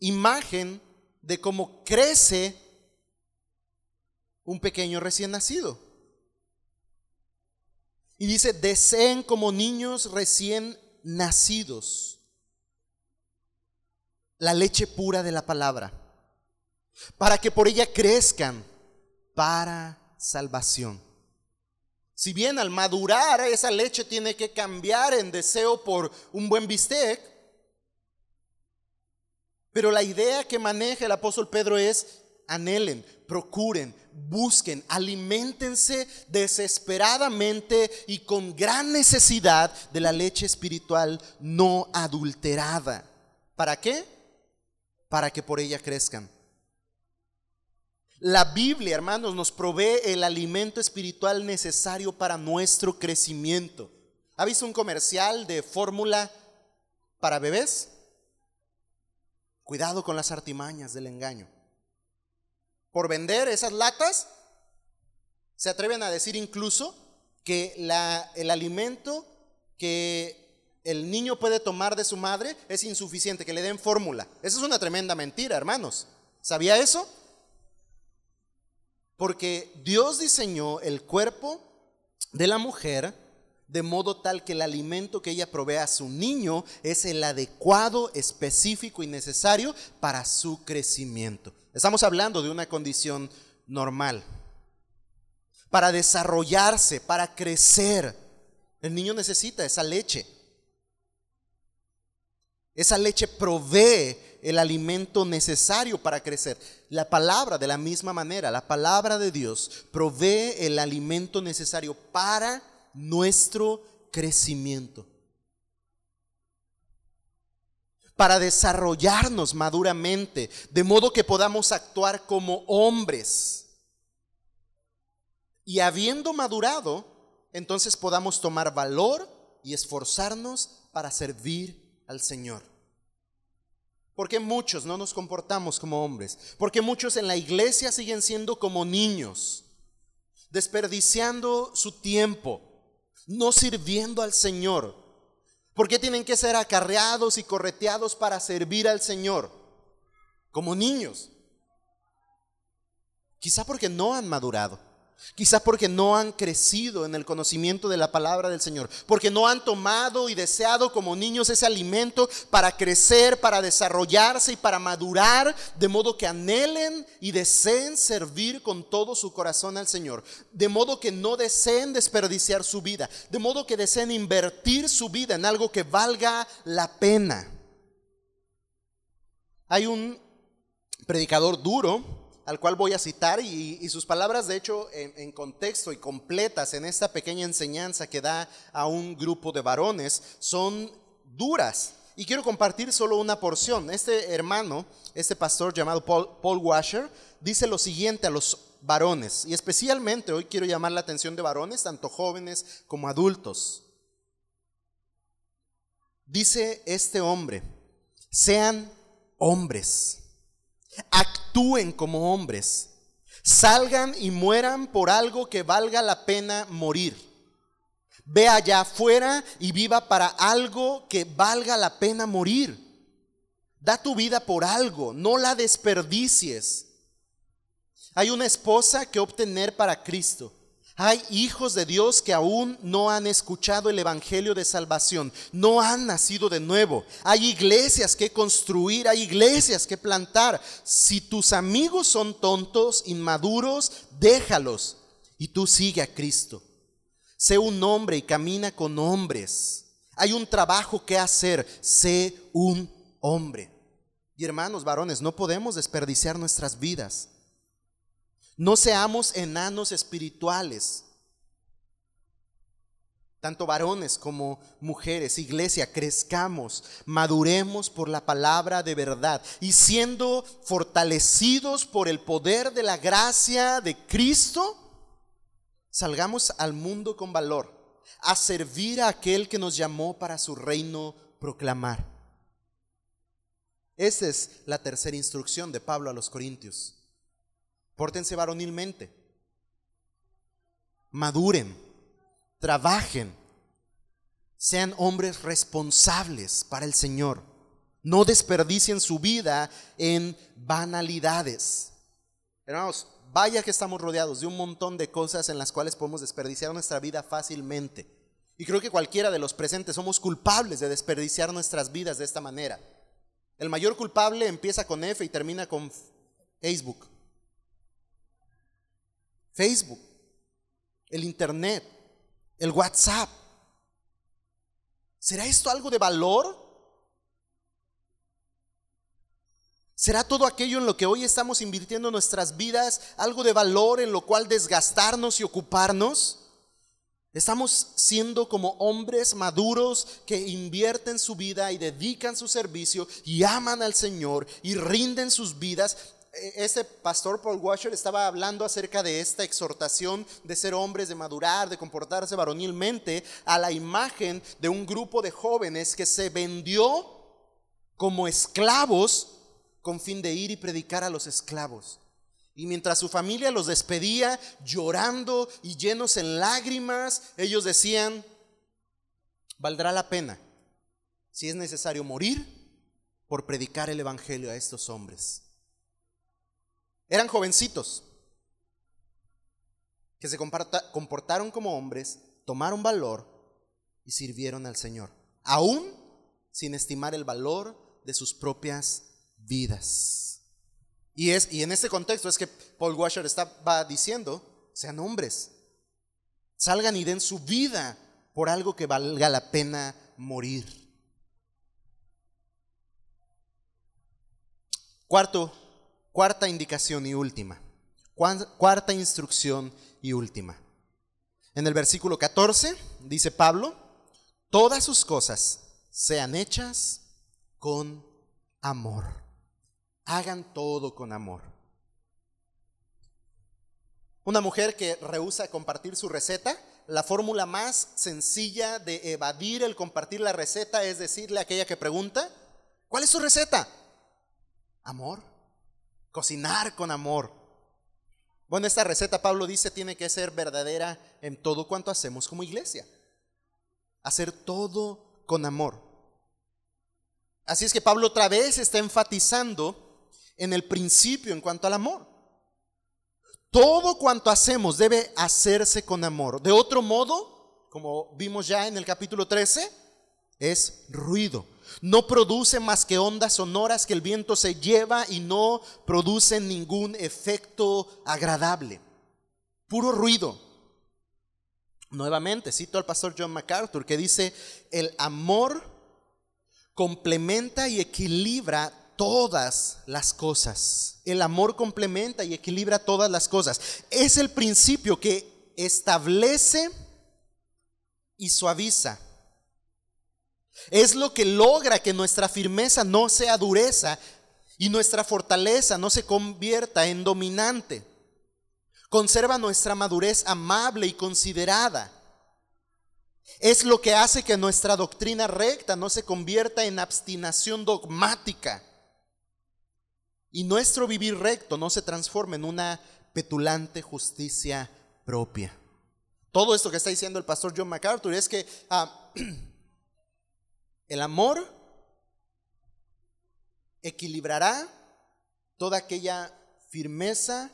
imagen de cómo crece un pequeño recién nacido. Y dice, deseen como niños recién nacidos la leche pura de la palabra, para que por ella crezcan para salvación. Si bien al madurar esa leche tiene que cambiar en deseo por un buen bistec, pero la idea que maneja el apóstol Pedro es anhelen, procuren, busquen, alimentense desesperadamente y con gran necesidad de la leche espiritual no adulterada. ¿Para qué? Para que por ella crezcan. La Biblia, hermanos, nos provee el alimento espiritual necesario para nuestro crecimiento. ¿Ha visto un comercial de fórmula para bebés? Cuidado con las artimañas del engaño. Por vender esas latas, se atreven a decir incluso que el alimento que el niño puede tomar de su madre es insuficiente, que le den fórmula. Esa es una tremenda mentira, hermanos. ¿Sabía eso? Porque Dios diseñó el cuerpo de la mujer de modo tal que el alimento que ella provee a su niño es el adecuado, específico y necesario para su crecimiento. Estamos hablando de una condición normal. Para desarrollarse, para crecer, el niño necesita esa leche. Esa leche provee el alimento necesario para crecer. La palabra, de la misma manera, la palabra de Dios provee el alimento necesario para nuestro crecimiento. Para desarrollarnos maduramente, de modo que podamos actuar como hombres. Y habiendo madurado, entonces podamos tomar valor y esforzarnos para servir al Señor. Porque muchos no nos comportamos como hombres. Porque muchos en la iglesia siguen siendo como niños, desperdiciando su tiempo, no sirviendo al Señor. ¿Por qué tienen que ser acarreados y correteados para servir al Señor? Como niños. Quizá porque no han madurado. Quizás porque no han crecido en el conocimiento de la palabra del Señor, porque no han tomado y deseado como niños ese alimento para crecer, para desarrollarse y para madurar, de modo que anhelen y deseen servir con todo su corazón al Señor, de modo que no deseen desperdiciar su vida, de modo que deseen invertir su vida en algo que valga la pena. Hay un predicador duro al cual voy a citar y, sus palabras, de hecho, en, contexto y completas en esta pequeña enseñanza que da a un grupo de varones, son duras. Y quiero compartir solo una porción. Este hermano, este pastor llamado Paul, Washer, dice lo siguiente a los varones, y especialmente hoy quiero llamar la atención de varones, tanto jóvenes como adultos. Dice este hombre, sean hombres actúen como hombres, salgan y mueran por algo que valga la pena morir. Ve allá afuera y viva para algo que valga la pena morir. Da tu vida por algo, no la desperdicies. Hay una esposa que obtener para Cristo. Hay hijos de Dios que aún no han escuchado el Evangelio de salvación, no han nacido de nuevo. Hay iglesias que construir, hay iglesias que plantar. Si tus amigos son tontos, inmaduros, déjalos y tú sigue a Cristo. Sé un hombre y camina con hombres. Hay un trabajo que hacer, sé un hombre. Y hermanos varones, no podemos desperdiciar nuestras vidas. No seamos enanos espirituales. Tanto varones como mujeres, iglesia, crezcamos, maduremos por la palabra de verdad y siendo fortalecidos por el poder de la gracia de Cristo, salgamos al mundo con valor, a servir a aquel que nos llamó para su reino proclamar. Esa es la tercera instrucción de Pablo a los Corintios. Pórtense varonilmente. Maduren. Trabajen. Sean hombres responsables para el Señor. No desperdicien su vida en banalidades. Hermanos, vaya que estamos rodeados de un montón de cosas en las cuales podemos desperdiciar nuestra vida fácilmente. Y creo que cualquiera de los presentes somos culpables de desperdiciar nuestras vidas de esta manera. El mayor culpable empieza con F y termina con Facebook. Facebook, el Internet, el WhatsApp. ¿Será esto algo de valor? ¿Será todo aquello en lo que hoy estamos invirtiendo nuestras vidas algo de valor en lo cual desgastarnos y ocuparnos? Estamos siendo como hombres maduros que invierten su vida y dedican su servicio y aman al Señor y rinden sus vidas ese pastor Paul Washer estaba hablando acerca de esta exhortación de ser hombres, de madurar, de comportarse varonilmente a la imagen de un grupo de jóvenes que se vendió como esclavos con fin de ir y predicar a los esclavos. Y mientras su familia los despedía llorando y llenos en lágrimas, ellos decían, valdrá la pena, si es necesario morir, por predicar el Evangelio a estos hombres. Eran jovencitos que se comportaron como hombres, tomaron valor y sirvieron al Señor, aún sin estimar el valor de sus propias vidas. Y, es, y en este contexto es que Paul Washer estaba diciendo, sean hombres, salgan y den su vida por algo que valga la pena morir. Cuarto, Cuarta indicación y última. Cuarta instrucción y última. En el versículo 14 dice Pablo, todas sus cosas sean hechas con amor. Hagan todo con amor. Una mujer que rehúsa compartir su receta, la fórmula más sencilla de evadir el compartir la receta es decirle a aquella que pregunta, ¿cuál es su receta? Amor cocinar con amor. Bueno, esta receta, Pablo dice, tiene que ser verdadera en todo cuanto hacemos como iglesia. hacer todo con amor. Así es que Pablo otra vez está enfatizando en el principio en cuanto al amor. Todo cuanto hacemos debe hacerse con amor. De otro modo, como vimos ya en el capítulo 13, es ruido. No produce más que ondas sonoras que el viento se lleva y no produce ningún efecto agradable. Puro ruido. Nuevamente, cito al pastor John MacArthur que dice, el amor complementa y equilibra todas las cosas. El amor complementa y equilibra todas las cosas. Es el principio que establece y suaviza. Es lo que logra que nuestra firmeza no sea dureza y nuestra fortaleza no se convierta en dominante. Conserva nuestra madurez amable y considerada. Es lo que hace que nuestra doctrina recta no se convierta en abstinación dogmática y nuestro vivir recto no se transforme en una petulante justicia propia. Todo esto que está diciendo el pastor John MacArthur es que ah, el amor equilibrará toda aquella firmeza,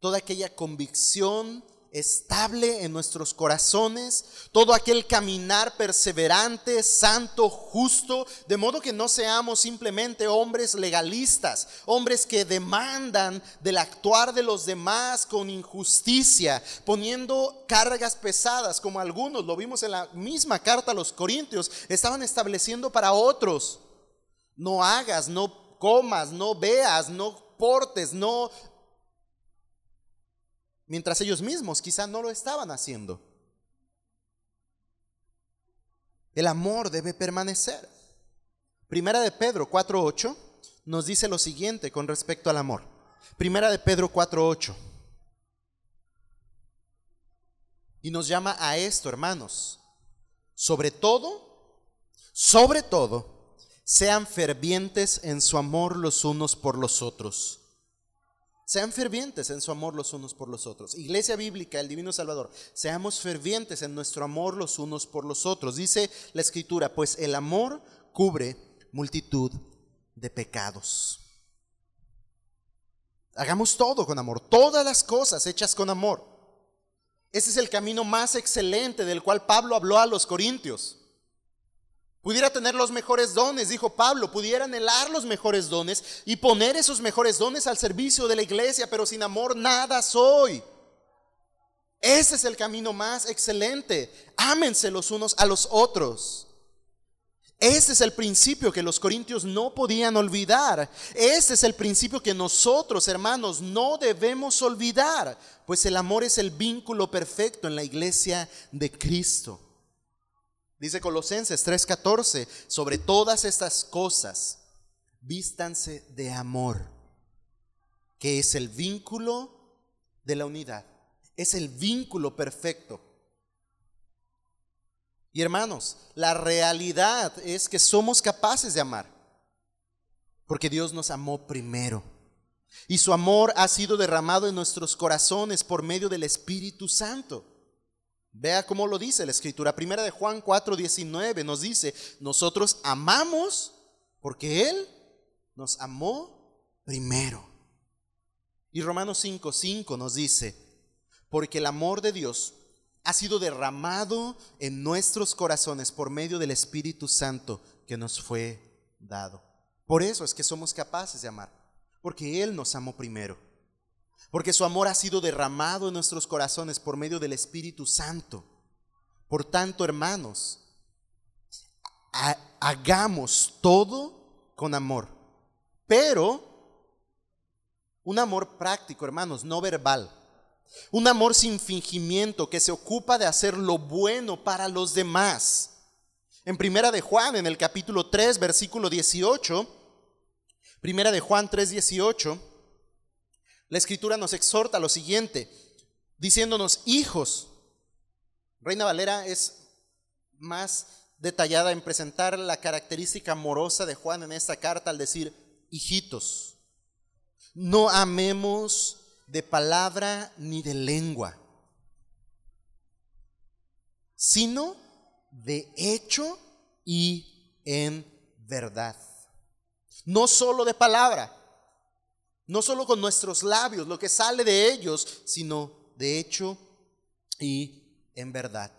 toda aquella convicción, estable en nuestros corazones, todo aquel caminar perseverante, santo, justo, de modo que no seamos simplemente hombres legalistas, hombres que demandan del actuar de los demás con injusticia, poniendo cargas pesadas, como algunos, lo vimos en la misma carta a los Corintios, estaban estableciendo para otros. No hagas, no comas, no veas, no portes, no mientras ellos mismos quizá no lo estaban haciendo. El amor debe permanecer. Primera de Pedro 4.8 nos dice lo siguiente con respecto al amor. Primera de Pedro 4.8. Y nos llama a esto, hermanos. Sobre todo, sobre todo, sean fervientes en su amor los unos por los otros sean fervientes en su amor los unos por los otros. Iglesia Bíblica, el Divino Salvador, seamos fervientes en nuestro amor los unos por los otros. Dice la Escritura, pues el amor cubre multitud de pecados. Hagamos todo con amor, todas las cosas hechas con amor. Ese es el camino más excelente del cual Pablo habló a los corintios. Pudiera tener los mejores dones, dijo Pablo, pudiera anhelar los mejores dones y poner esos mejores dones al servicio de la iglesia, pero sin amor nada soy. Ese es el camino más excelente. Ámense los unos a los otros. Ese es el principio que los corintios no podían olvidar. Ese es el principio que nosotros, hermanos, no debemos olvidar, pues el amor es el vínculo perfecto en la iglesia de Cristo. Dice Colosenses 3:14, sobre todas estas cosas, vístanse de amor, que es el vínculo de la unidad, es el vínculo perfecto. Y hermanos, la realidad es que somos capaces de amar, porque Dios nos amó primero. Y su amor ha sido derramado en nuestros corazones por medio del Espíritu Santo. Vea cómo lo dice la escritura. Primera de Juan 4:19 nos dice, nosotros amamos porque Él nos amó primero. Y Romanos 5:5 nos dice, porque el amor de Dios ha sido derramado en nuestros corazones por medio del Espíritu Santo que nos fue dado. Por eso es que somos capaces de amar, porque Él nos amó primero porque su amor ha sido derramado en nuestros corazones por medio del Espíritu Santo. Por tanto, hermanos, hagamos todo con amor, pero un amor práctico, hermanos, no verbal. Un amor sin fingimiento que se ocupa de hacer lo bueno para los demás. En Primera de Juan, en el capítulo 3, versículo 18, Primera de Juan 3, 18, la escritura nos exhorta a lo siguiente, diciéndonos, hijos. Reina Valera es más detallada en presentar la característica amorosa de Juan en esta carta al decir, hijitos, no amemos de palabra ni de lengua, sino de hecho y en verdad. No solo de palabra, no solo con nuestros labios, lo que sale de ellos, sino de hecho y en verdad.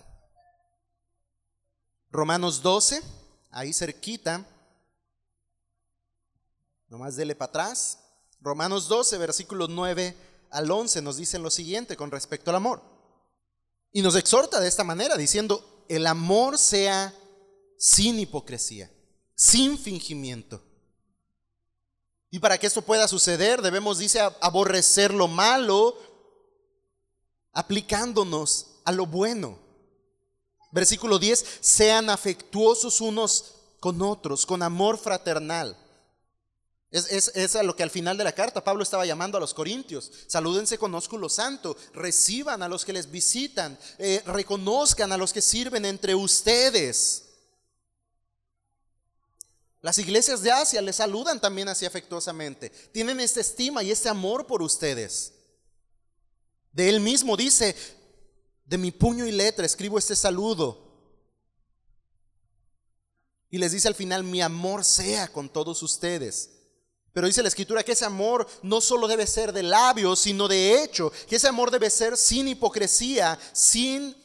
Romanos 12, ahí cerquita, nomás dele para atrás. Romanos 12, versículos 9 al 11 nos dicen lo siguiente con respecto al amor. Y nos exhorta de esta manera, diciendo, el amor sea sin hipocresía, sin fingimiento. Y para que esto pueda suceder, debemos, dice, aborrecer lo malo, aplicándonos a lo bueno. Versículo 10, sean afectuosos unos con otros, con amor fraternal es, a lo que al final de la carta Pablo estaba llamando a los corintios. Salúdense con ósculo santo, reciban a los que les visitan, eh, reconozcan a los que sirven entre ustedes. Las iglesias de Asia les saludan también así afectuosamente. Tienen esta estima y este amor por ustedes. De él mismo dice, de mi puño y letra escribo este saludo. Y les dice al final, mi amor sea con todos ustedes. Pero dice la escritura que ese amor no solo debe ser de labios, sino de hecho, que ese amor debe ser sin hipocresía, sin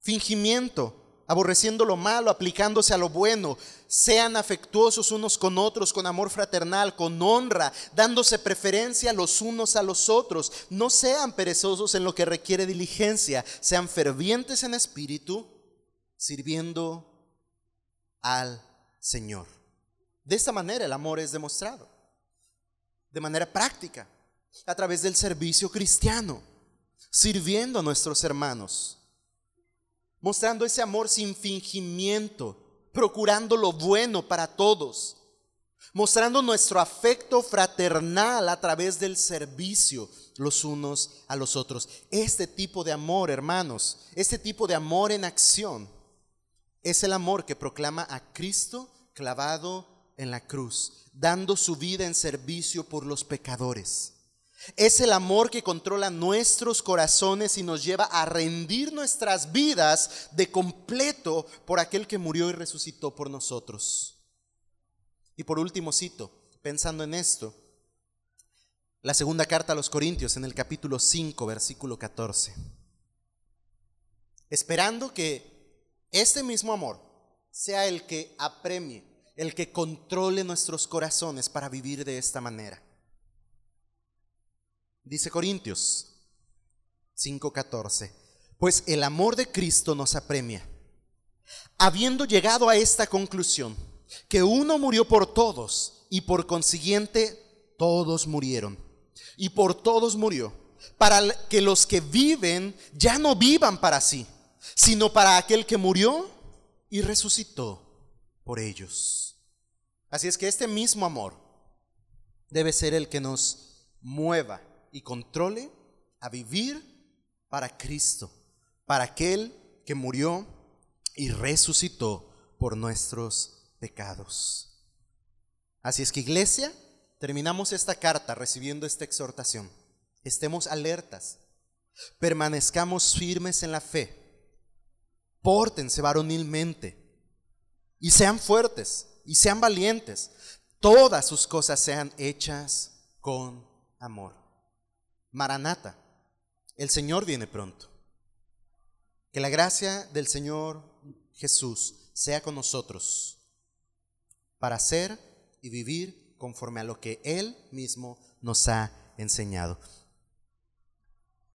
fingimiento, aborreciendo lo malo, aplicándose a lo bueno. Sean afectuosos unos con otros, con amor fraternal, con honra, dándose preferencia los unos a los otros. No sean perezosos en lo que requiere diligencia, sean fervientes en espíritu, sirviendo al Señor. De esta manera el amor es demostrado, de manera práctica, a través del servicio cristiano, sirviendo a nuestros hermanos, mostrando ese amor sin fingimiento, procurando lo bueno para todos, mostrando nuestro afecto fraternal a través del servicio los unos a los otros. Este tipo de amor, hermanos, este tipo de amor en acción, es el amor que proclama a Cristo clavado en la cruz, dando su vida en servicio por los pecadores. Es el amor que controla nuestros corazones y nos lleva a rendir nuestras vidas de completo por aquel que murió y resucitó por nosotros. Y por último cito, pensando en esto, la segunda carta a los Corintios en el capítulo 5, versículo 14. Esperando que este mismo amor sea el que apremie el que controle nuestros corazones para vivir de esta manera. Dice Corintios 5:14, pues el amor de Cristo nos apremia, habiendo llegado a esta conclusión, que uno murió por todos y por consiguiente todos murieron, y por todos murió, para que los que viven ya no vivan para sí, sino para aquel que murió y resucitó por ellos. Así es que este mismo amor debe ser el que nos mueva y controle a vivir para Cristo, para aquel que murió y resucitó por nuestros pecados. Así es que iglesia, terminamos esta carta recibiendo esta exhortación. Estemos alertas, permanezcamos firmes en la fe, pórtense varonilmente y sean fuertes y sean valientes. Todas sus cosas sean hechas con amor. Maranata, el Señor viene pronto. Que la gracia del Señor Jesús sea con nosotros para ser y vivir conforme a lo que Él mismo nos ha enseñado.